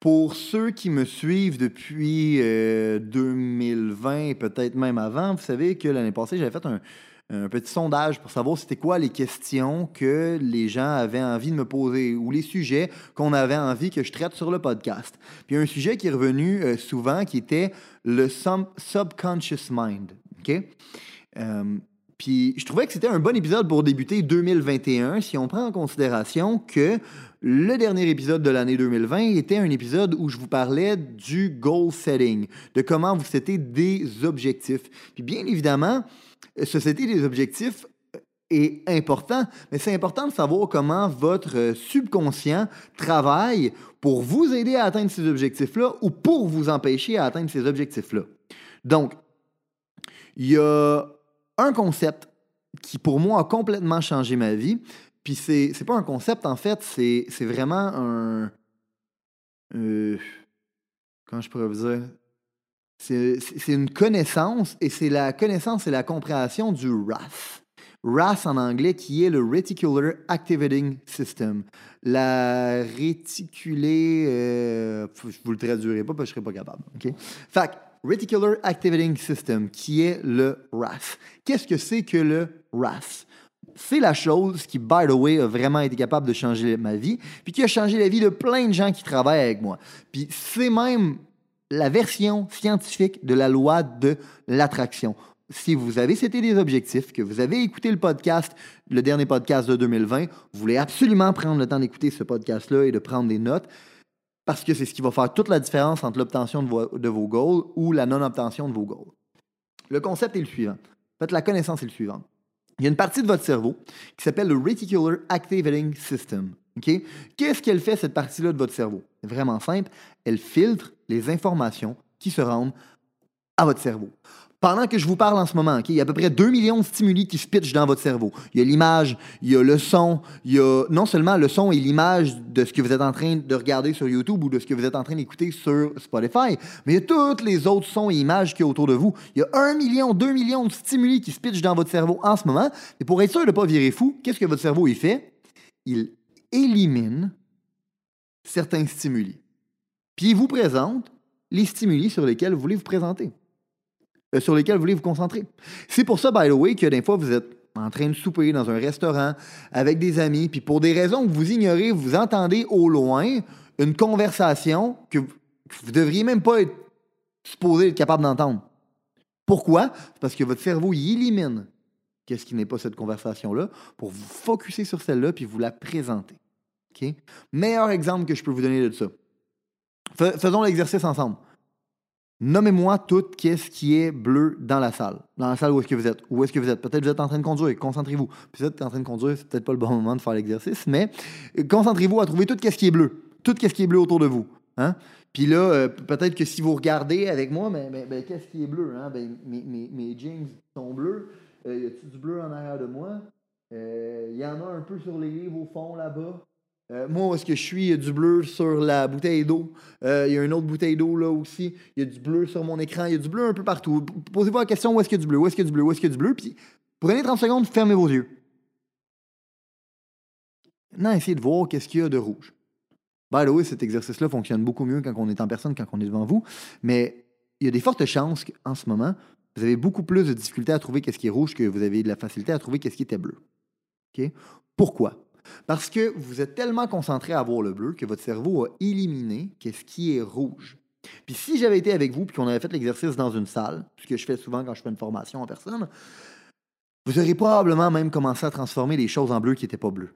Pour ceux qui me suivent depuis 2020 et peut-être même avant, vous savez que l'année passée, j'avais fait un, petit sondage pour savoir c'était quoi les questions que les gens avaient envie de me poser ou les sujets qu'on avait envie que je traite sur le podcast. Puis un sujet qui est revenu euh, souvent qui était le sub- subconscious mind. OK? Euh, puis je trouvais que c'était un bon épisode pour débuter 2021 si on prend en considération que le dernier épisode de l'année 2020 était un épisode où je vous parlais du goal setting, de comment vous setez des objectifs. Puis bien évidemment, se setter des objectifs est important, mais c'est important de savoir comment votre euh, subconscient travaille pour vous aider à atteindre ces objectifs-là ou pour vous empêcher à atteindre ces objectifs-là. Donc, il y a un concept qui, pour moi, a complètement changé ma vie. Puis c'est, c'est pas un concept, en fait, c'est, c'est vraiment un. euh, comment je pourrais vous dire? C'est, c'est- une connaissance, et c'est la connaissance et la compréhension du RAS. RAS en anglais, qui est le Reticular Activating System. La réticulée. euh, je vous le traduirai pas parce que je serai pas capable. OK? Fait Reticular Activating System, qui est le RAS. Qu'est-ce que c'est que le RAS? C'est la chose qui, by the way, a vraiment été capable de changer ma vie, puis qui a changé la vie de plein de gens qui travaillent avec moi. Puis c'est même la version scientifique de la loi de l'attraction. Si vous avez c'était des objectifs, que vous avez écouté le podcast, le dernier podcast de 2020, vous voulez absolument prendre le temps d'écouter ce podcast-là et de prendre des notes, parce que c'est ce qui va faire toute la différence entre l'obtention de vos, de vos goals ou la non-obtention de vos goals. Le concept est le suivant. En fait, la connaissance est le suivant. Il y a une partie de votre cerveau qui s'appelle le Reticular Activating System. Qu'est-ce qu'elle fait, cette partie-là de votre cerveau? Vraiment simple. Elle filtre les informations qui se rendent à votre cerveau. Pendant que je vous parle en ce moment, il y a à peu près 2 millions de stimuli qui se pitchent dans votre cerveau. Il y a l'image, il y a le son, il y a non seulement le son et l'image de ce que vous êtes en train de regarder sur YouTube ou de ce que vous êtes en train d'écouter sur Spotify, mais il y a tous les autres sons et images qu'il y a autour de vous. Il y a 1 million, 2 millions de stimuli qui se pitchent dans votre cerveau en ce moment. Et pour être sûr de ne pas virer fou, qu'est-ce que votre cerveau fait? Il élimine certains stimuli. Puis il vous présente les stimuli sur lesquels vous voulez vous présenter, sur lesquels vous voulez vous concentrer. C'est pour ça, by the way, que des fois, vous êtes en train de souper dans un restaurant avec des amis, puis pour des raisons que vous ignorez, vous entendez au loin une conversation que vous, vous devriez même pas être supposé être capable d'entendre. Pourquoi? Parce que votre cerveau y élimine qu'est-ce qui n'est pas cette conversation-là pour vous focuser sur celle-là puis vous la présenter. Meilleur exemple que je peux vous donner de ça. Fais- Faisons l'exercice ensemble. Nommez-moi tout qu'est-ce qui est bleu dans la salle. Dans la salle où est-ce que vous êtes. Où est-ce que vous êtes? Peut-être que vous êtes en train de conduire. Concentrez-vous. Puis vous êtes en train de conduire, c'est peut-être pas le bon moment de faire l'exercice, mais euh, concentrez-vous à trouver tout qu'est-ce qui est bleu. Tout qu'est-ce qui est bleu autour de vous. Hein? Puis là, euh, peut-être que si vous regardez avec moi, mais- ben, qu'est-ce qui est bleu? Hein? Ben, mes, jeans sont bleus. Euh, y a-t-il du bleu en arrière de moi? Euh, Il y en a un peu sur les livres au fond là-bas. Euh, moi, où est-ce que je suis? Il y a du bleu sur la bouteille d'eau. Euh, Il y a une autre bouteille d'eau là aussi. Il y a du bleu sur mon écran. Il y a du bleu un peu partout. Posez-vous la question où est-ce qu'il y a du bleu? Où est-ce qu'il y a du bleu? Où est-ce qu'il y a du bleu? Puis prenez 30 secondes, fermez vos yeux. Maintenant, essayez de voir qu'est-ce qu'il y a de rouge. By the way, cet exercice-là fonctionne beaucoup mieux quand on est en personne, quand on est devant vous. Mais il y a des fortes chances qu'en ce moment, vous avez beaucoup plus de difficulté à trouver qu'est-ce qui est rouge que vous avez de la facilité à trouver qu'est-ce qui était bleu. Pourquoi? Parce que vous êtes tellement concentré à voir le bleu que votre cerveau a éliminé qu'est-ce qui est rouge. Puis si j'avais été avec vous puis qu'on avait fait l'exercice dans une salle, ce que je fais souvent quand je fais une formation en personne, vous auriez probablement même commencé à transformer les choses en bleu qui n'étaient pas bleues.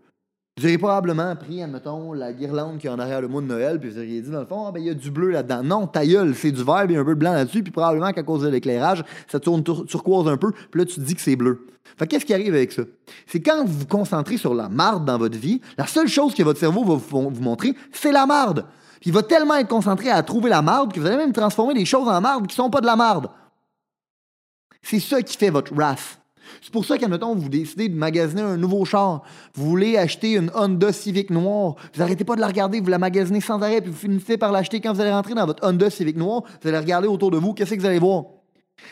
Vous auriez probablement pris, admettons, la guirlande qui est en arrière le mois de Noël, puis vous auriez dit, dans le fond, ah, ben, il y a du bleu là-dedans. Non, ta gueule, c'est du vert, puis il y a un peu de blanc là-dessus, puis probablement qu'à cause de l'éclairage, ça tourne tur- turquoise un peu, puis là, tu te dis que c'est bleu. Fait que qu'est-ce qui arrive avec ça? C'est quand vous vous concentrez sur la marde dans votre vie, la seule chose que votre cerveau va vous, montrer, c'est la marde. Puis il va tellement être concentré à trouver la marde que vous allez même transformer des choses en marde qui sont pas de la marde. C'est ça qui fait votre wrath. C'est pour ça qu'admettons, vous décidez de magasiner un nouveau char. Vous voulez acheter une Honda Civic noire. Vous n'arrêtez pas de la regarder, vous la magasinez sans arrêt, puis vous finissez par l'acheter quand vous allez rentrer dans votre Honda Civic noire. Vous allez regarder autour de vous, qu'est-ce que vous allez voir?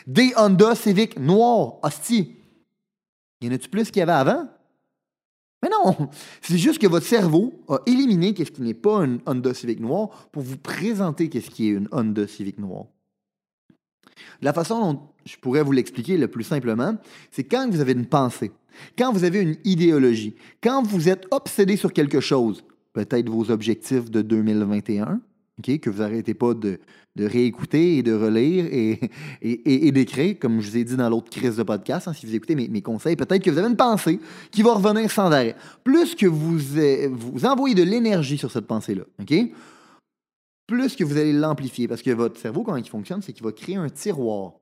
Des Honda Civic noirs, hostie. Y en a-tu plus qu'il y avait avant? Mais non! C'est juste que votre cerveau a éliminé qu'est-ce qui n'est pas une Honda Civic noire pour vous présenter qu'est-ce qui est une Honda Civic noire. La façon dont je pourrais vous l'expliquer le plus simplement, c'est quand vous avez une pensée, quand vous avez une idéologie, quand vous êtes obsédé sur quelque chose, peut-être vos objectifs de 2021, que vous n'arrêtez pas de, réécouter et de relire et, et, d'écrire, comme je vous ai dit dans l'autre crise de podcast, hein, si vous écoutez mes, conseils, peut-être que vous avez une pensée qui va revenir sans arrêt. Plus que vous, vous envoyez de l'énergie sur cette pensée-là, OK? plus que vous allez l'amplifier, parce que votre cerveau, comment il fonctionne, c'est qu'il va créer un tiroir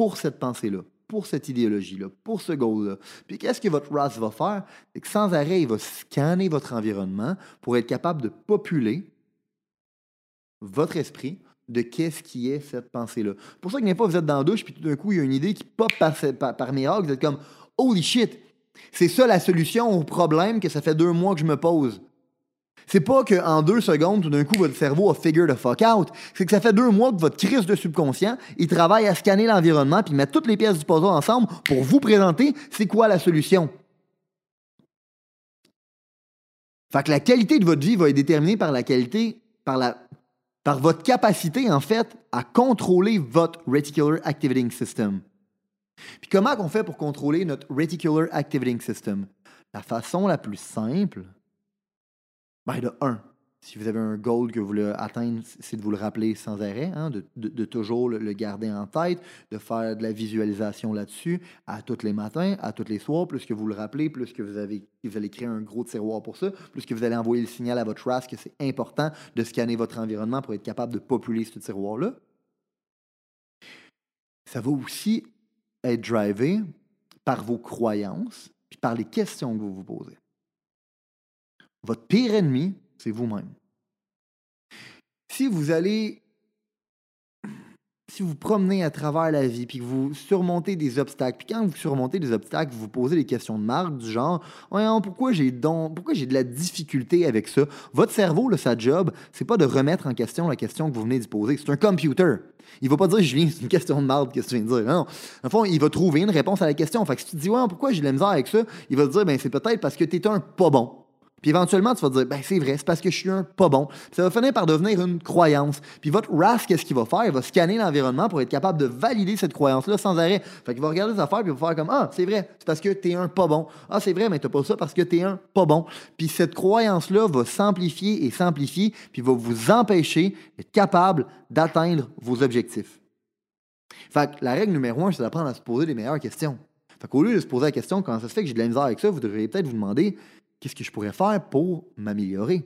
pour cette pensée-là, pour cette idéologie-là, pour ce goal-là. Puis qu'est-ce que votre RAS va faire? C'est que sans arrêt, il va scanner votre environnement pour être capable de populer votre esprit de qu'est-ce qui est cette pensée-là. pour ça que des fois, vous êtes dans la douche, puis tout d'un coup, il y a une idée qui pop par, par, par miracle, vous êtes comme « Holy shit! C'est ça la solution au problème que ça fait deux mois que je me pose. » C'est pas qu'en deux secondes, tout d'un coup, votre cerveau a figure the fuck out. C'est que ça fait deux mois que votre crise de subconscient, il travaille à scanner l'environnement puis mettre toutes les pièces du puzzle ensemble pour vous présenter c'est quoi la solution. Fait que la qualité de votre vie va être déterminée par la qualité, par, la, par votre capacité, en fait, à contrôler votre Reticular Activating System. Puis comment on fait pour contrôler notre Reticular Activating System? La façon la plus simple, ben, de un, si vous avez un goal que vous voulez atteindre, c'est de vous le rappeler sans arrêt, hein, de, toujours le, garder en tête, de faire de la visualisation là-dessus à tous les matins, à tous les soirs. Plus que vous le rappelez, plus que vous, avez, vous allez créer un gros tiroir pour ça, plus que vous allez envoyer le signal à votre race que c'est important de scanner votre environnement pour être capable de populer ce tiroir-là. Ça va aussi être drivé par vos croyances puis par les questions que vous vous posez. Votre pire ennemi, c'est vous-même. Si vous allez, si vous promenez à travers la vie, puis que vous surmontez des obstacles, puis quand vous surmontez des obstacles, vous vous posez des questions de marque du genre pourquoi j'ai de la difficulté avec ça? Votre cerveau, sa job, c'est pas de remettre en question la question que vous venez d'y poser. C'est un computer. Il va pas dire Julien, c'est une question de marde, qu'est-ce que tu viens de dire. Non. En fond, il va trouver une réponse à la question. Fait que si tu te dis ouais, pourquoi j'ai de la misère avec ça, il va te dire ben c'est peut-être parce que tu es un pas bon. Puis éventuellement, tu vas te dire, ben c'est vrai, c'est parce que je suis un pas bon. ça va finir par devenir une croyance. Puis votre RAS, qu'est-ce qu'il va faire? Il va scanner l'environnement pour être capable de valider cette croyance-là sans arrêt. Fait qu'il va regarder les affaires puis il va faire comme, ah, c'est vrai, c'est parce que t'es un pas bon. Ah, c'est vrai, mais t'as pas ça parce que t'es un pas bon. Puis cette croyance-là va s'amplifier et s'amplifier, puis va vous empêcher d'être capable d'atteindre vos objectifs. Fait que la règle numéro un, c'est d'apprendre à se poser les meilleures questions. Fait qu'au lieu de se poser la question, comment ça se fait que j'ai de la misère avec ça, vous devriez peut-être vous demander, qu'est-ce que je pourrais faire pour m'améliorer?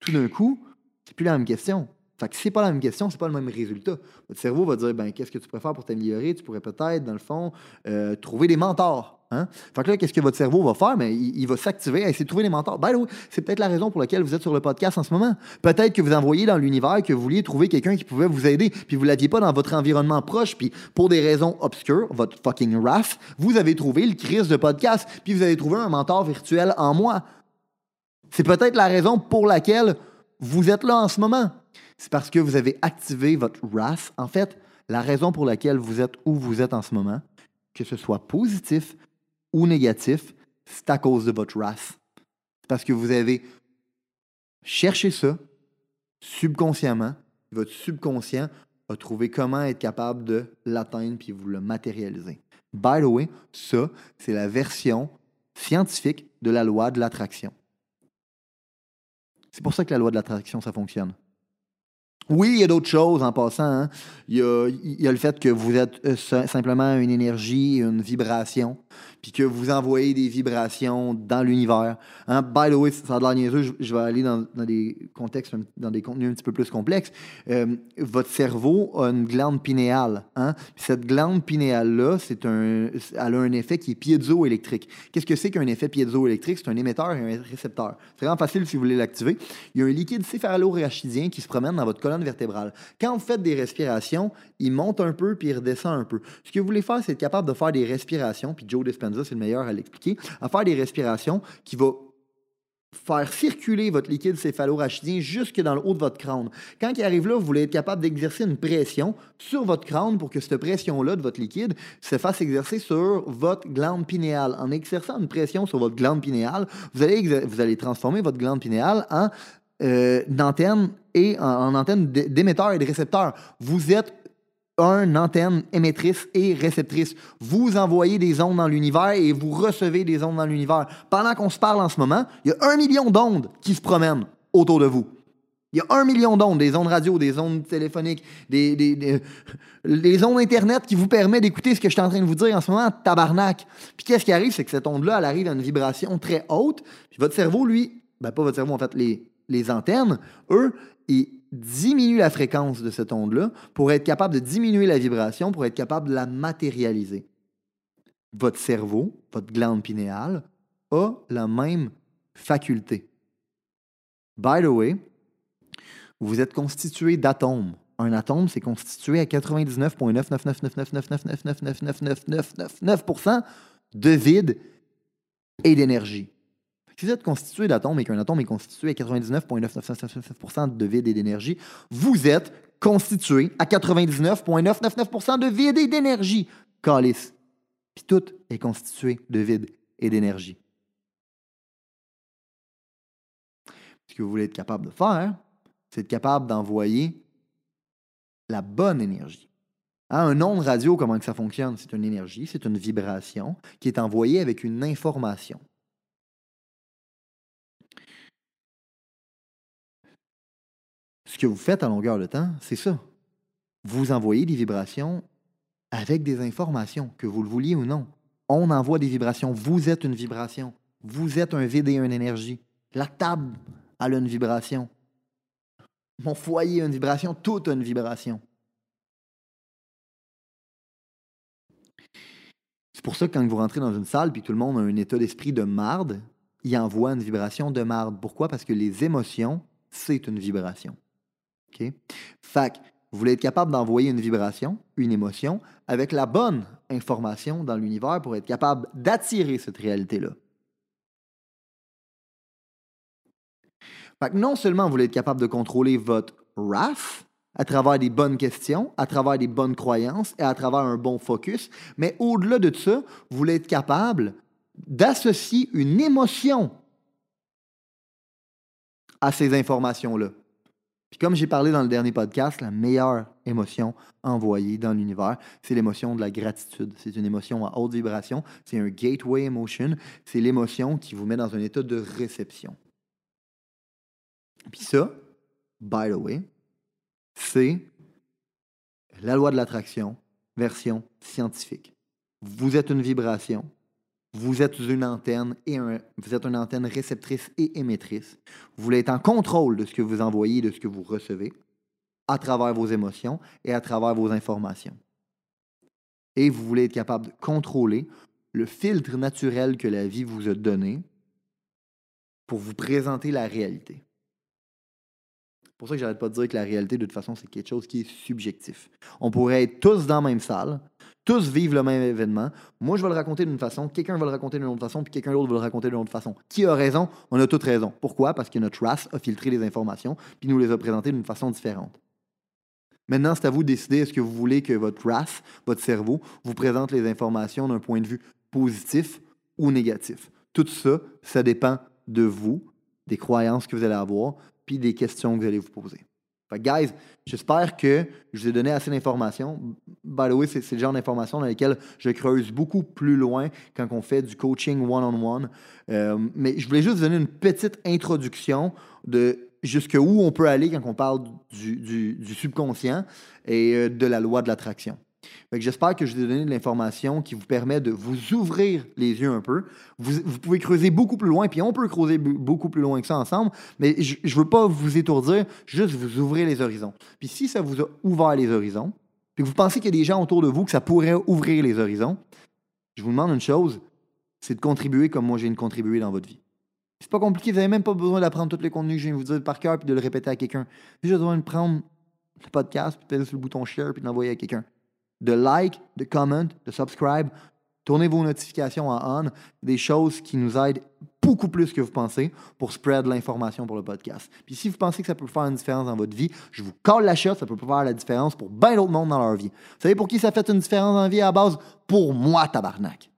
Tout d'un coup, c'est plus la même question. Fait que c'est pas la même question, c'est pas le même résultat. Votre cerveau va dire, ben, qu'est-ce que tu faire pour t'améliorer? Tu pourrais peut-être, dans le fond, euh, trouver des mentors. Hein? Fait que là, qu'est-ce que votre cerveau va faire? Mais il, va s'activer à essayer de trouver des mentors. Ben oui, c'est peut-être la raison pour laquelle vous êtes sur le podcast en ce moment. Peut-être que vous envoyez dans l'univers que vous vouliez trouver quelqu'un qui pouvait vous aider, puis vous l'aviez pas dans votre environnement proche, puis pour des raisons obscures, votre fucking RAF, vous avez trouvé le crise de podcast, puis vous avez trouvé un mentor virtuel en moi. C'est peut-être la raison pour laquelle vous êtes là en ce moment. C'est parce que vous avez activé votre RAS. En fait, la raison pour laquelle vous êtes où vous êtes en ce moment, que ce soit positif ou négatif, c'est à cause de votre RAS. C'est parce que vous avez cherché ça subconsciemment. Votre subconscient a trouvé comment être capable de l'atteindre puis vous le matérialiser. By the way, ça, c'est la version scientifique de la loi de l'attraction. C'est pour ça que la loi de l'attraction, ça fonctionne. Oui, il y a d'autres choses en passant. Hein. Il, y a, le fait que vous êtes euh, simplement une énergie, une vibration. Puis que vous envoyez des vibrations dans l'univers. Hein? By the way, ça a l'air niaiseux, je, vais aller dans, des contextes, dans des contenus un petit peu plus complexes. Euh, votre cerveau a une glande pinéale. Hein? Cette glande pinéale-là, c'est un, elle a un effet qui est piézoélectrique. Qu'est-ce que c'est qu'un effet piézoélectrique? C'est un émetteur et un récepteur. C'est vraiment facile si vous voulez l'activer. Il y a un liquide céphalorachidien qui se promène dans votre colonne vertébrale. Quand vous faites des respirations, il monte un peu puis il redescend un peu. Ce que vous voulez faire, c'est être capable de faire des respirations, puis Joe Dispenza, c'est le meilleur à l'expliquer, à faire des respirations qui vont faire circuler votre liquide céphalorachidien jusque dans le haut de votre crâne. Quand il arrive là, vous voulez être capable d'exercer une pression sur votre crâne pour que cette pression-là de votre liquide se fasse exercer sur votre glande pinéale. En exerçant une pression sur votre glande pinéale, vous allez, vous allez transformer votre glande pinéale en euh, antenne et en, en antenne d'émetteur et de récepteur. Vous êtes une antenne émettrice et réceptrice. Vous envoyez des ondes dans l'univers et vous recevez des ondes dans l'univers. Pendant qu'on se parle en ce moment, il y a un million d'ondes qui se promènent autour de vous. Il y a un million d'ondes, des ondes radio, des ondes téléphoniques, des, des, ondes Internet qui vous permettent d'écouter ce que je suis en train de vous dire en ce moment, tabarnak. Puis qu'est-ce qui arrive, c'est que cette onde-là, elle arrive à une vibration très haute. Puis votre cerveau, lui, ben pas votre cerveau, en fait, les, les antennes, eux, ils diminue la fréquence de cette onde-là pour être capable de diminuer la vibration, pour être capable de la matérialiser. Votre cerveau, votre glande pinéale, a la même faculté. By the way, vous êtes constitué d'atomes. Un atome, c'est constitué à 99,9999999999999% de vide et d'énergie. Si vous êtes constitué d'atomes et qu'un atome est constitué à 99,999% de vide et d'énergie, vous êtes constitué à 99,999% de vide et d'énergie. Calice. Puis tout est constitué de vide et d'énergie. Ce que vous voulez être capable de faire, c'est être capable d'envoyer la bonne énergie. Hein, un onde radio, comment que ça fonctionne? C'est une énergie, c'est une vibration qui est envoyée avec une information. Que vous faites à longueur de temps, c'est ça. Vous envoyez des vibrations avec des informations, que vous le vouliez ou non. On envoie des vibrations. Vous êtes une vibration. Vous êtes un vide et une énergie. La table a une vibration. Mon foyer a une vibration. Tout a une vibration. C'est pour ça que quand vous rentrez dans une salle puis tout le monde a un état d'esprit de marde, il envoie une vibration de marde. Pourquoi? Parce que les émotions, c'est une vibration. OK? Fait vous voulez être capable d'envoyer une vibration, une émotion, avec la bonne information dans l'univers pour être capable d'attirer cette réalité-là. Fait que non seulement vous voulez être capable de contrôler votre wrath à travers des bonnes questions, à travers des bonnes croyances et à travers un bon focus, mais au-delà de ça, vous voulez être capable d'associer une émotion à ces informations-là. Puis comme j'ai parlé dans le dernier podcast, la meilleure émotion envoyée dans l'univers, c'est l'émotion de la gratitude. C'est une émotion à haute vibration, c'est un gateway emotion, c'est l'émotion qui vous met dans un état de réception. Puis ça, by the way, c'est la loi de l'attraction, version scientifique. Vous êtes une vibration, vous êtes une antenne et vous êtes une antenne réceptrice et émettrice. Vous voulez être en contrôle de ce que vous envoyez, de ce que vous recevez, à travers vos émotions et à travers vos informations. Et vous voulez être capable de contrôler le filtre naturel que la vie vous a donné pour vous présenter la réalité. C'est pour ça que j'arrête pas de dire que la réalité, de toute façon, c'est quelque chose qui est subjectif. On pourrait être tous dans la même salle, tous vivent le même événement. Moi, je vais le raconter d'une façon, quelqu'un va le raconter d'une autre façon, puis quelqu'un d'autre va le raconter d'une autre façon. Qui a raison? On a toutes raison. Pourquoi? Parce que notre race a filtré les informations, puis nous les a présentées d'une façon différente. Maintenant, c'est à vous de décider est-ce que vous voulez que votre race, votre cerveau, vous présente les informations d'un point de vue positif ou négatif? Tout ça, ça dépend de vous, des croyances que vous allez avoir, puis des questions que vous allez vous poser. Guys, j'espère que je vous ai donné assez d'informations. By the way, c'est le genre d'informations dans lesquelles je creuse beaucoup plus loin quand on fait du coaching one-on-one. Euh, mais je voulais juste vous donner une petite introduction de jusqu'où on peut aller quand on parle du, subconscient et euh, de la loi de l'attraction. J'espère que je vous ai donné de l'information qui vous permet de vous ouvrir les yeux un peu. Vous, pouvez creuser beaucoup plus loin, puis on peut creuser beaucoup plus loin que ça ensemble, mais je ne veux pas vous étourdir, juste vous ouvrir les horizons. Puis si ça vous a ouvert les horizons, puis que vous pensez qu'il y a des gens autour de vous que ça pourrait ouvrir les horizons, je vous demande une chose, c'est de contribuer comme moi j'ai viens de contribuer dans votre vie. C'est pas compliqué, vous n'avez même pas besoin d'apprendre tous les contenus que je viens de vous dire par cœur puis de le répéter à quelqu'un. Vous avez besoin de prendre le podcast, puis de sur le bouton share puis de l'envoyer à quelqu'un. De like, de comment, de subscribe, tournez vos notifications en on, des choses qui nous aident beaucoup plus que vous pensez pour spread l'information pour le podcast. Puis si vous pensez que ça peut faire une différence dans votre vie, je vous colle la shot, ça peut faire la différence pour bien d'autres monde dans leur vie. Vous savez pour qui ça fait une différence dans la vie à la base? Pour moi, tabarnak.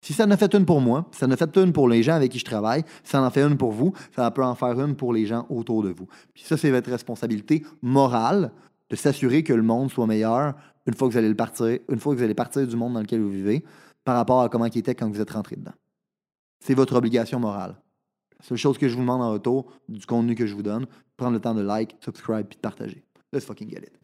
Si ça en a fait une pour moi, ça en a fait une pour les gens avec qui je travaille, ça en a fait une pour vous, ça peut en faire une pour les gens autour de vous. Puis ça, c'est votre responsabilité morale de s'assurer que le monde soit meilleur une fois que vous allez le partir, une du monde dans lequel vous vivez, par rapport à comment il était quand vous êtes rentré dedans. C'est votre obligation morale. La seule chose que je vous demande en retour du contenu que je vous donne, prendre le temps de like, subscribe puis de partager. Let's fucking get it.